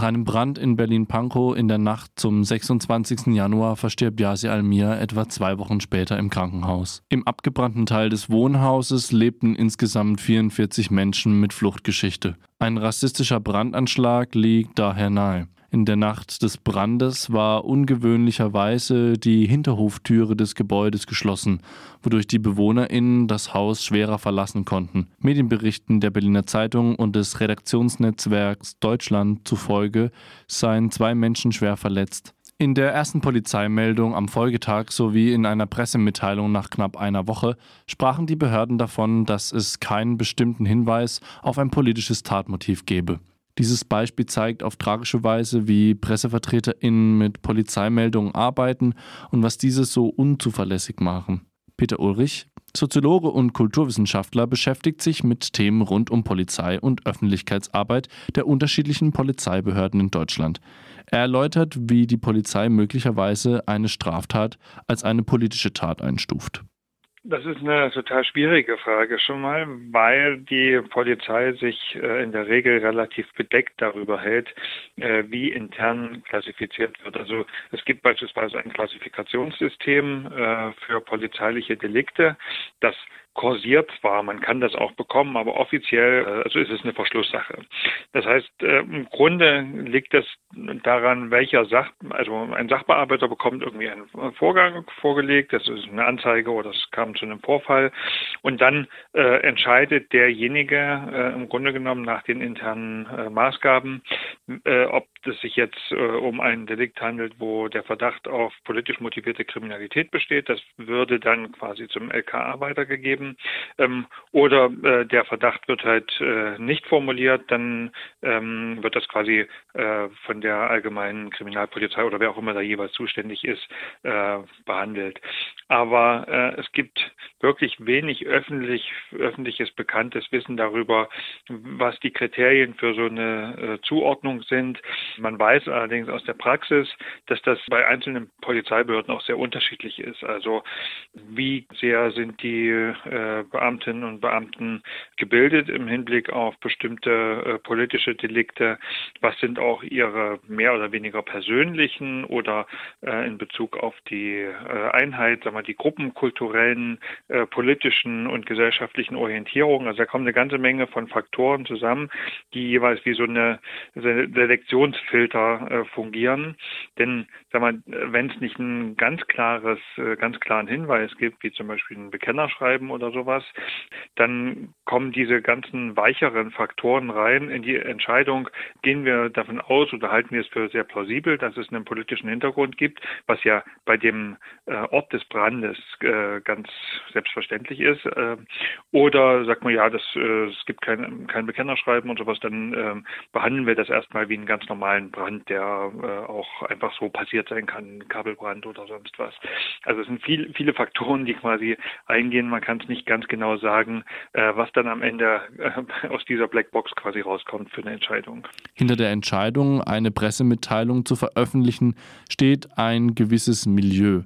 Nach einem Brand in Berlin-Pankow in der Nacht zum 26. Januar verstirbt Yasi Almir etwa zwei Wochen später im Krankenhaus. Im abgebrannten Teil des Wohnhauses lebten insgesamt 44 Menschen mit Fluchtgeschichte. Ein rassistischer Brandanschlag liegt daher nahe. In der Nacht des Brandes war ungewöhnlicherweise die Hinterhoftüre des Gebäudes geschlossen, wodurch die BewohnerInnen das Haus schwerer verlassen konnten. Medienberichten der Berliner Zeitung und des Redaktionsnetzwerks Deutschland zufolge seien zwei Menschen schwer verletzt. In der ersten Polizeimeldung am Folgetag sowie in einer Pressemitteilung nach knapp einer Woche sprachen die Behörden davon, dass es keinen bestimmten Hinweis auf ein politisches Tatmotiv gebe. Dieses Beispiel zeigt auf tragische Weise, wie PressevertreterInnen mit Polizeimeldungen arbeiten und was diese so unzuverlässig machen. Peter Ulrich, Soziologe und Kulturwissenschaftler, beschäftigt sich mit Themen rund um Polizei und Öffentlichkeitsarbeit der unterschiedlichen Polizeibehörden in Deutschland. Er erläutert, wie die Polizei möglicherweise eine Straftat als eine politische Tat einstuft. Das ist eine total schwierige Frage schon mal, weil die Polizei sich äh, in der Regel relativ bedeckt darüber hält, äh, wie intern klassifiziert wird. Also es gibt beispielsweise ein Klassifikationssystem äh, für polizeiliche Delikte, das kursiert zwar, man kann das auch bekommen, aber offiziell äh, also ist es eine Verschlusssache. Das heißt, äh, im Grunde liegt es daran, welcher Sach, also ein Sachbearbeiter bekommt irgendwie einen Vorgang vorgelegt, das ist eine Anzeige oder es kam zu einem Vorfall und dann äh, entscheidet derjenige äh, im Grunde genommen nach den internen äh, Maßgaben, äh, ob es sich jetzt um ein Delikt handelt, wo der Verdacht auf politisch motivierte Kriminalität besteht. Das würde dann quasi zum LKA weitergegeben. Ähm, oder äh, der Verdacht wird halt äh, nicht formuliert, dann ähm, wird das quasi äh, von der allgemeinen Kriminalpolizei oder wer auch immer da jeweils zuständig ist, äh, behandelt. Aber äh, es gibt wirklich wenig öffentlich, öffentliches bekanntes Wissen darüber, was die Kriterien für so eine Zuordnung sind. Man weiß allerdings aus der Praxis, dass das bei einzelnen Polizeibehörden auch sehr unterschiedlich ist. Also wie sehr sind die äh, Beamtinnen und Beamten gebildet im Hinblick auf bestimmte äh, politische Delikte? Was sind auch ihre mehr oder weniger persönlichen oder äh, in Bezug auf die Einheit, sagen wir, die gruppenkulturellen, politischen und gesellschaftlichen Orientierungen? Also da kommen eine ganze Menge von Faktoren zusammen, die jeweils wie so eine Selektions Filter äh, fungieren. Denn wenn es nicht ein ganz klares, ganz klaren Hinweis gibt, wie zum Beispiel ein Bekennerschreiben oder sowas, dann kommen diese ganzen weicheren Faktoren rein in die Entscheidung, gehen wir davon aus oder halten wir es für sehr plausibel, dass es einen politischen Hintergrund gibt, was ja bei dem äh, Ort des Brandes äh, ganz selbstverständlich ist. Äh, oder sagt man ja, das, äh, es gibt kein, kein Bekennerschreiben und sowas, dann ähm, behandeln wir das erstmal wie einen ganz normalen Brand, der äh, auch einfach so passiert sein kann, Kabelbrand oder sonst was. Also es sind viel, viele Faktoren, die quasi eingehen. Man kann es nicht ganz genau sagen, äh, was dann am Ende äh, aus dieser Blackbox quasi rauskommt für eine Entscheidung. Hinter der Entscheidung, eine Pressemitteilung zu veröffentlichen, steht ein gewisses Milieu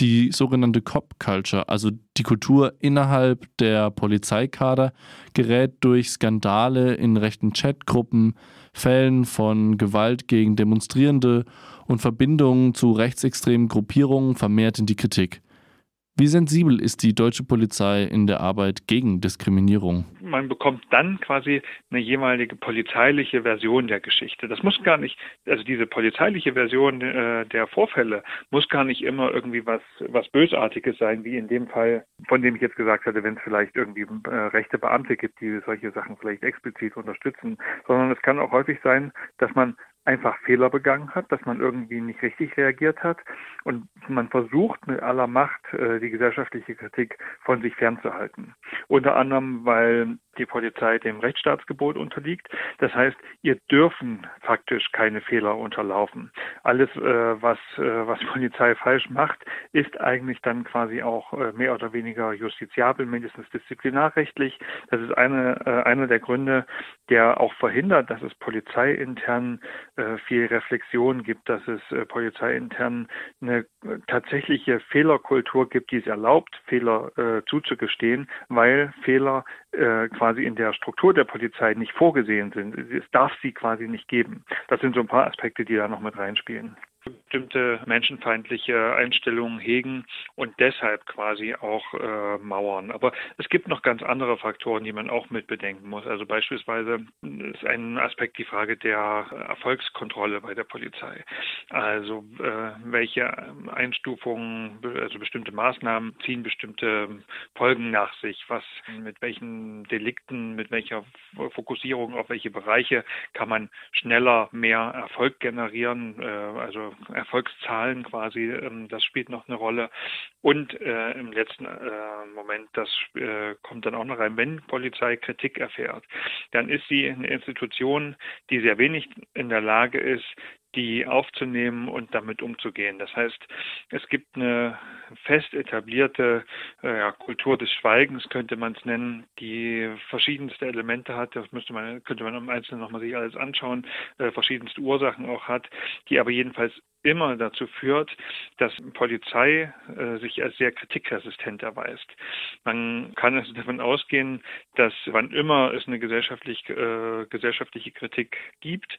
die sogenannte Cop Culture, also die Kultur innerhalb der Polizeikader, gerät durch Skandale in rechten Chatgruppen, Fällen von Gewalt gegen Demonstrierende und Verbindungen zu rechtsextremen Gruppierungen vermehrt in die Kritik. Wie sensibel ist die deutsche Polizei in der Arbeit gegen Diskriminierung? Man bekommt dann quasi eine jeweilige polizeiliche Version der Geschichte. Das muss gar nicht, also diese polizeiliche Version äh, der Vorfälle muss gar nicht immer irgendwie was, was Bösartiges sein, wie in dem Fall, von dem ich jetzt gesagt hatte, wenn es vielleicht irgendwie äh, rechte Beamte gibt, die solche Sachen vielleicht explizit unterstützen, sondern es kann auch häufig sein, dass man einfach Fehler begangen hat, dass man irgendwie nicht richtig reagiert hat und man versucht mit aller Macht äh, die gesellschaftliche Kritik von sich fernzuhalten. Unter anderem, weil die Polizei dem Rechtsstaatsgebot unterliegt. Das heißt, ihr dürfen faktisch keine Fehler unterlaufen. Alles, äh, was, äh, was Polizei falsch macht, ist eigentlich dann quasi auch äh, mehr oder weniger justiziabel, mindestens disziplinarrechtlich. Das ist eine, äh, einer der Gründe, der auch verhindert, dass es polizeiintern äh, viel Reflexion gibt, dass es äh, polizeiintern eine tatsächliche Fehlerkultur gibt, die es erlaubt, Fehler zuzugestehen, weil Fehler äh, quasi in der Struktur der Polizei nicht vorgesehen sind. Es darf sie quasi nicht geben. Das sind so ein paar Aspekte, die da noch mit reinspielen bestimmte menschenfeindliche Einstellungen hegen und deshalb quasi auch äh, mauern. Aber es gibt noch ganz andere Faktoren, die man auch mit bedenken muss. Also beispielsweise ist ein Aspekt die Frage der Erfolgskontrolle bei der Polizei. Also äh, welche Einstufungen, also bestimmte Maßnahmen ziehen bestimmte Folgen nach sich. Was mit welchen Delikten, mit welcher Fokussierung auf welche Bereiche kann man schneller mehr Erfolg generieren. Äh, also Erfolgszahlen quasi, ähm, das spielt noch eine Rolle. Und äh, im letzten äh, Moment, das äh, kommt dann auch noch rein, wenn Polizei Kritik erfährt, dann ist sie eine Institution, die sehr wenig in der Lage ist, die aufzunehmen und damit umzugehen. Das heißt, es gibt eine fest etablierte äh, Kultur des Schweigens, könnte man es nennen, die verschiedenste Elemente hat. Das müsste man, könnte man im Einzelnen nochmal sich alles anschauen, äh, verschiedenste Ursachen auch hat, die aber jedenfalls immer dazu führt, dass Polizei äh, sich als sehr kritikresistent erweist. Man kann also davon ausgehen, dass wann immer es eine gesellschaftlich, äh, gesellschaftliche Kritik gibt,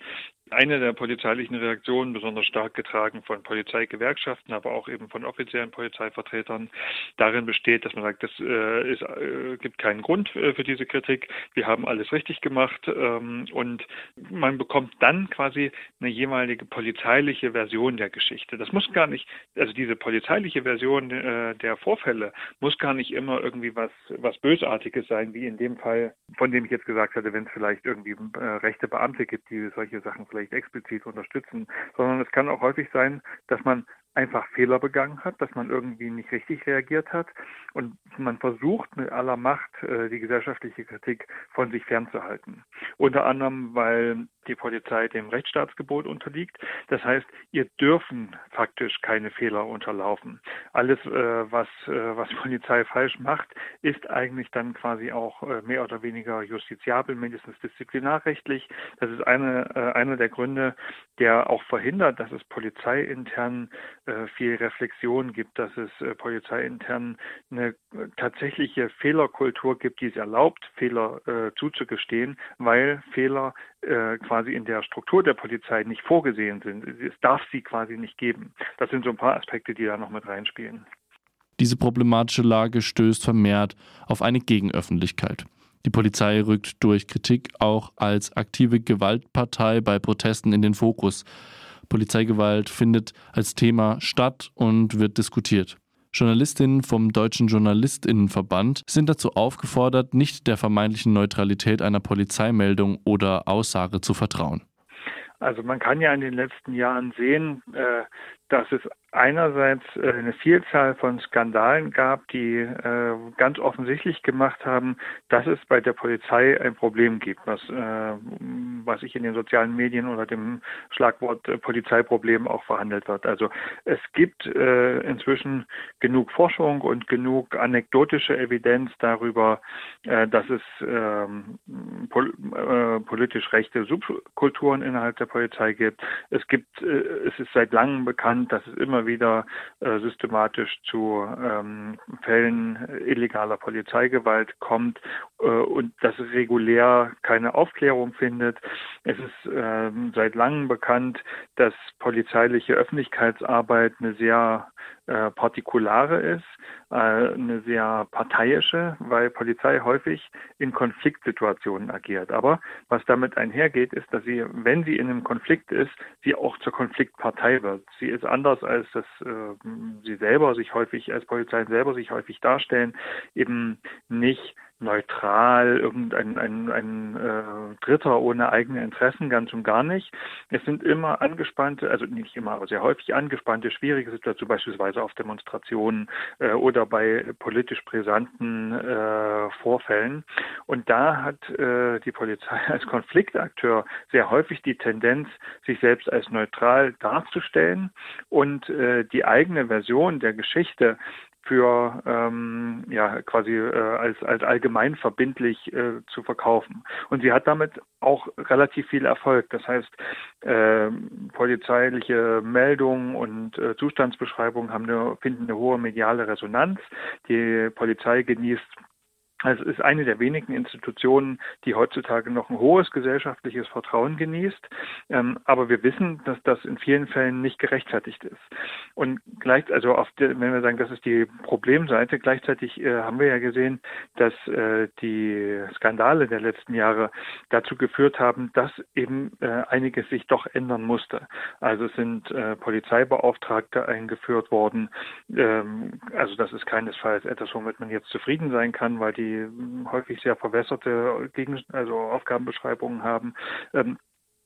eine der polizeilichen Reaktionen, besonders stark getragen von Polizeigewerkschaften, aber auch eben von offiziellen Polizeivertretern, darin besteht, dass man sagt, es äh, äh, gibt keinen Grund äh, für diese Kritik, wir haben alles richtig gemacht ähm, und man bekommt dann quasi eine jeweilige polizeiliche Version der Geschichte. Das muss gar nicht, also diese polizeiliche Version äh, der Vorfälle muss gar nicht immer irgendwie was, was Bösartiges sein, wie in dem Fall, von dem ich jetzt gesagt hatte, wenn es vielleicht irgendwie äh, rechte Beamte gibt, die solche Sachen vielleicht explizit unterstützen, sondern es kann auch häufig sein, dass man einfach Fehler begangen hat, dass man irgendwie nicht richtig reagiert hat und man versucht mit aller Macht äh, die gesellschaftliche Kritik von sich fernzuhalten. Unter anderem, weil die Polizei dem Rechtsstaatsgebot unterliegt. Das heißt, ihr dürfen faktisch keine Fehler unterlaufen. Alles, äh, was, äh, was Polizei falsch macht, ist eigentlich dann quasi auch mehr oder weniger justiziabel, mindestens disziplinarrechtlich. Das ist eine, einer der Gründe, der auch verhindert, dass es polizeiintern viel Reflexion gibt, dass es äh, polizeiintern eine tatsächliche Fehlerkultur gibt, die es erlaubt, Fehler äh, zuzugestehen, weil Fehler äh, quasi in der Struktur der Polizei nicht vorgesehen sind. Es darf sie quasi nicht geben. Das sind so ein paar Aspekte, die da noch mit reinspielen. Diese problematische Lage stößt vermehrt auf eine Gegenöffentlichkeit. Die Polizei rückt durch Kritik auch als aktive Gewaltpartei bei Protesten in den Fokus. Polizeigewalt findet als Thema statt und wird diskutiert. Journalistinnen vom Deutschen Journalistinnenverband sind dazu aufgefordert, nicht der vermeintlichen Neutralität einer Polizeimeldung oder Aussage zu vertrauen. Also man kann ja in den letzten Jahren sehen, äh, dass es einerseits äh, eine Vielzahl von Skandalen gab, die äh, ganz offensichtlich gemacht haben, dass es bei der Polizei ein Problem gibt, was, äh, was sich in den sozialen Medien unter dem Schlagwort Polizeiproblem auch verhandelt wird. Also es gibt inzwischen genug Forschung und genug anekdotische Evidenz darüber, dass es ähm, politisch rechte Subkulturen innerhalb der Polizei gibt. Es gibt, es ist seit langem bekannt, dass es immer wieder äh, systematisch zu ähm, Fällen illegaler Polizeigewalt kommt äh, und dass es regulär keine Aufklärung findet. Es ist ähm, seit langem bekannt, dass polizeiliche Öffentlichkeitsarbeit eine sehr äh, partikulare ist, äh, eine sehr parteiische, weil Polizei häufig in Konfliktsituationen agiert. Aber was damit einhergeht, ist, dass sie, wenn sie in einem Konflikt ist, sie auch zur Konfliktpartei wird. Sie ist anders als das äh, sie selber sich häufig als Polizei selber sich häufig darstellen, eben nicht neutral, irgendein ein, ein, äh, Dritter ohne eigene Interessen, ganz und gar nicht. Es sind immer angespannte, also nicht immer, aber sehr häufig angespannte, schwierige Situationen, beispielsweise auf Demonstrationen äh, oder bei politisch brisanten äh, Vorfällen. Und da hat äh, die Polizei als Konfliktakteur sehr häufig die Tendenz, sich selbst als neutral darzustellen und äh, die eigene Version der Geschichte für ähm, ja quasi äh, als als allgemein verbindlich äh, zu verkaufen. Und sie hat damit auch relativ viel Erfolg. Das heißt, äh, polizeiliche Meldungen und äh, Zustandsbeschreibungen haben eine, finden eine hohe mediale Resonanz. Die Polizei genießt Also es ist eine der wenigen Institutionen, die heutzutage noch ein hohes gesellschaftliches Vertrauen genießt. Ähm, aber wir wissen, dass das in vielen Fällen nicht gerechtfertigt ist. Und gleich, also auf der, wenn wir sagen, das ist die Problemseite, gleichzeitig äh, haben wir ja gesehen, dass äh, die Skandale der letzten Jahre dazu geführt haben, dass eben äh, einiges sich doch ändern musste. Also es sind Polizeibeauftragte eingeführt worden. Ähm, also das ist keinesfalls etwas, womit man jetzt zufrieden sein kann, weil die häufig sehr verwässerte Gegen also Aufgabenbeschreibungen haben. Ähm,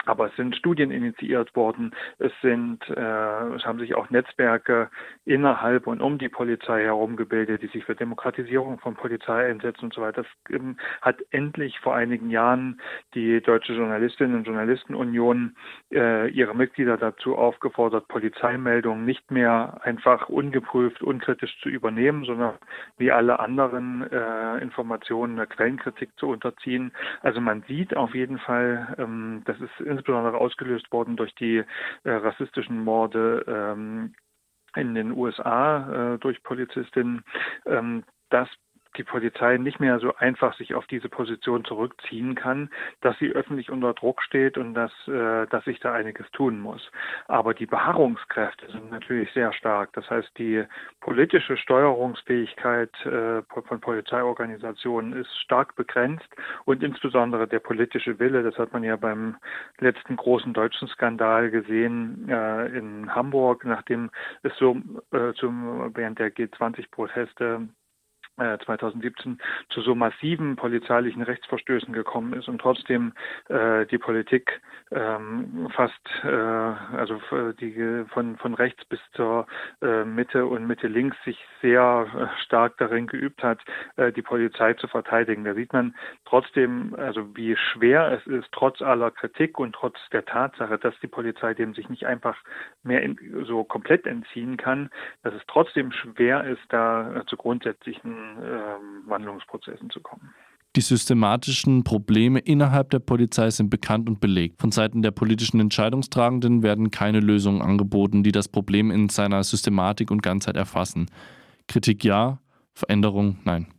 aber es sind Studien initiiert worden, es sind, äh, es haben sich auch Netzwerke innerhalb und um die Polizei herum gebildet, die sich für Demokratisierung von Polizei einsetzen und so weiter. Das ähm, hat endlich vor einigen Jahren die Deutsche Journalistinnen und Journalistenunion äh, ihre Mitglieder dazu aufgefordert, Polizeimeldungen nicht mehr einfach ungeprüft, unkritisch zu übernehmen, sondern wie alle anderen äh, Informationen einer Quellenkritik zu unterziehen. Also man sieht auf jeden Fall, ähm, das ist insbesondere ausgelöst worden durch die äh, rassistischen Morde ähm, in den USA äh, durch Polizistinnen, ähm, dass die Polizei nicht mehr so einfach sich auf diese Position zurückziehen kann, dass sie öffentlich unter Druck steht und dass, äh, dass sich da einiges tun muss. Aber die Beharrungskräfte sind natürlich sehr stark. Das heißt, die politische Steuerungsfähigkeit äh, von Polizeiorganisationen ist stark begrenzt und insbesondere der politische Wille, das hat man ja beim letzten großen deutschen Skandal gesehen äh, in Hamburg, nachdem es so äh, zum, während der G20-Proteste 2017 äh, zu so massiven polizeilichen Rechtsverstößen gekommen ist und trotzdem äh, die Politik ähm, fast äh, also die von von rechts bis zur äh, Mitte und Mitte links sich sehr äh, stark darin geübt hat, äh, die Polizei zu verteidigen. Da sieht man trotzdem, also wie schwer es ist, trotz aller Kritik und trotz der Tatsache, dass die Polizei dem sich nicht einfach mehr in, so komplett entziehen kann, dass es trotzdem schwer ist, da zu grundsätzlichen äh, Wandlungsprozessen zu kommen. Die systematischen Probleme innerhalb der Polizei sind bekannt und belegt. Von Seiten der politischen Entscheidungstragenden werden keine Lösungen angeboten, die das Problem in seiner Systematik und Ganzheit erfassen. Kritik ja, Veränderung nein.